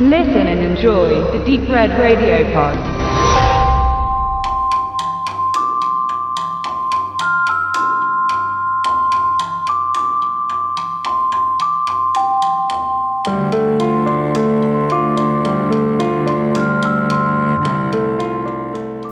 Listen and enjoy the Deep Red Radio Pod.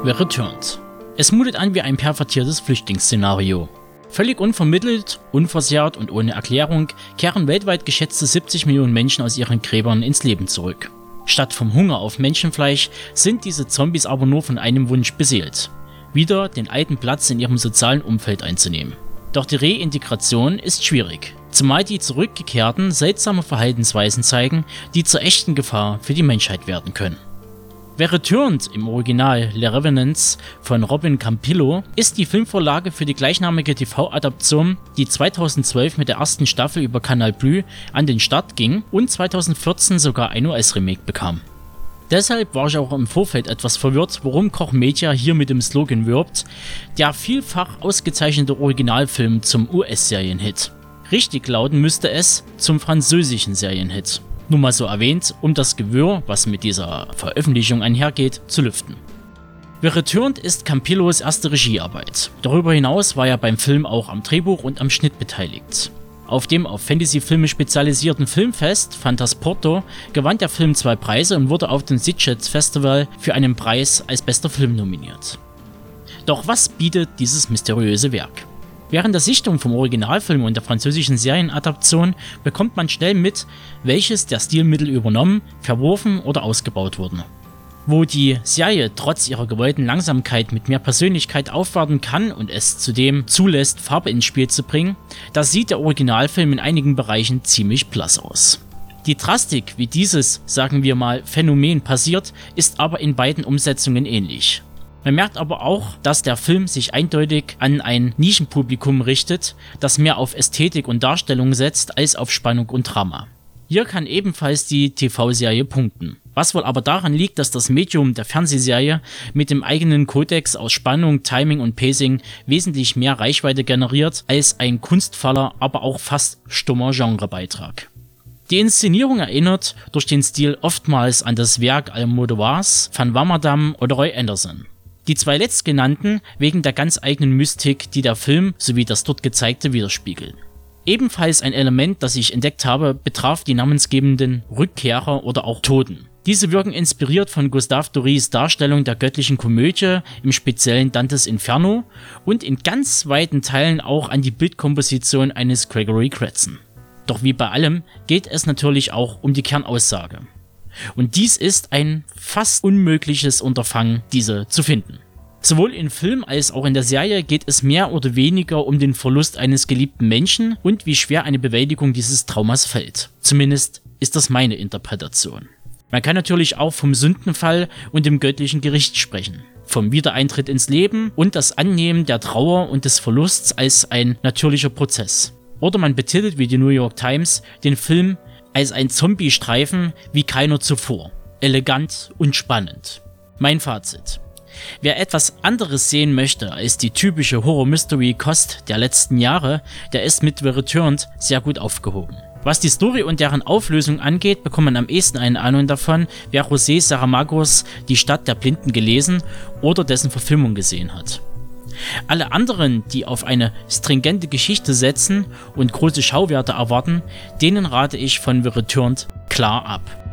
The Returned. Es mutet an wie ein pervertiertes Flüchtlingsszenario. Völlig unvermittelt, unversehrt und ohne Erklärung kehren weltweit geschätzte 70 Millionen Menschen aus ihren Gräbern ins Leben zurück. Statt vom Hunger auf Menschenfleisch sind diese Zombies aber nur von einem Wunsch beseelt. Wieder den alten Platz in ihrem sozialen Umfeld einzunehmen. Doch die Reintegration ist schwierig, zumal die Zurückgekehrten seltsame Verhaltensweisen zeigen, die zur echten Gefahr für die Menschheit werden können. Wer Returned im Original Le Revenants von Robin Campillo ist die Filmvorlage für die gleichnamige TV-Adaption, die 2012 mit der ersten Staffel über Canal Bleu an den Start ging und 2014 sogar ein US-Remake bekam. Deshalb war ich auch im Vorfeld etwas verwirrt, warum Koch Media hier mit dem Slogan wirbt, der vielfach ausgezeichnete Originalfilm zum US-Serienhit. Richtig lauten müsste es zum französischen Serienhit. Nur mal so erwähnt, um das Gewürr, was mit dieser Veröffentlichung einhergeht, zu lüften. The Returned ist Campillos erste Regiearbeit. Darüber hinaus war er beim Film auch am Drehbuch und am Schnitt beteiligt. Auf dem auf Fantasy-Filme spezialisierten Filmfest Fantasporto gewann der Film zwei Preise und wurde auf dem Sitges Festival für einen Preis als bester Film nominiert. Doch was bietet dieses mysteriöse Werk? Während der Sichtung vom Originalfilm und der französischen Serienadaption bekommt man schnell mit, welches der Stilmittel übernommen, verworfen oder ausgebaut wurden. Wo die Serie trotz ihrer gewollten Langsamkeit mit mehr Persönlichkeit aufwarten kann und es zudem zulässt, Farbe ins Spiel zu bringen, da sieht der Originalfilm in einigen Bereichen ziemlich blass aus. Die Drastik, wie dieses, sagen wir mal, Phänomen passiert, ist aber in beiden Umsetzungen ähnlich. Man merkt aber auch, dass der Film sich eindeutig an ein Nischenpublikum richtet, das mehr auf Ästhetik und Darstellung setzt als auf Spannung und Drama. Hier kann ebenfalls die TV-Serie punkten. Was wohl aber daran liegt, dass das Medium der Fernsehserie mit dem eigenen Kodex aus Spannung, Timing und Pacing wesentlich mehr Reichweite generiert als ein kunstvoller, aber auch fast stummer Genrebeitrag. Die Inszenierung erinnert durch den Stil oftmals an das Werk Almodovars, Van Wammerdam oder Roy Anderson. Die zwei letztgenannten wegen der ganz eigenen Mystik, die der Film sowie das dort gezeigte widerspiegeln. Ebenfalls ein Element, das ich entdeckt habe, betraf die namensgebenden Rückkehrer oder auch Toten. Diese wirken inspiriert von Gustave Dorés Darstellung der göttlichen Komödie, im speziellen Dantes Inferno, und in ganz weiten Teilen auch an die Bildkomposition eines Gregory Cratzen. Doch wie bei allem geht es natürlich auch um die Kernaussage. Und dies ist ein fast unmögliches Unterfangen, diese zu finden. Sowohl im Film als auch in der Serie geht es mehr oder weniger um den Verlust eines geliebten Menschen und wie schwer eine Bewältigung dieses Traumas fällt. Zumindest ist das meine Interpretation. Man kann natürlich auch vom Sündenfall und dem göttlichen Gericht sprechen, vom Wiedereintritt ins Leben und das Annehmen der Trauer und des Verlusts als ein natürlicher Prozess. Oder man betitelt wie die New York Times den Film als ein Zombie-Streifen wie keiner zuvor. Elegant und spannend. Mein Fazit. Wer etwas anderes sehen möchte als die typische Horror-Mystery-Kost der letzten Jahre, der ist mit The Returned sehr gut aufgehoben. Was die Story und deren Auflösung angeht, bekommt man am ehesten eine Ahnung davon, wer José Saramagos Die Stadt der Blinden gelesen oder dessen Verfilmung gesehen hat. Alle anderen, die auf eine stringente Geschichte setzen und große Schauwerte erwarten, denen rate ich von The Returned klar ab.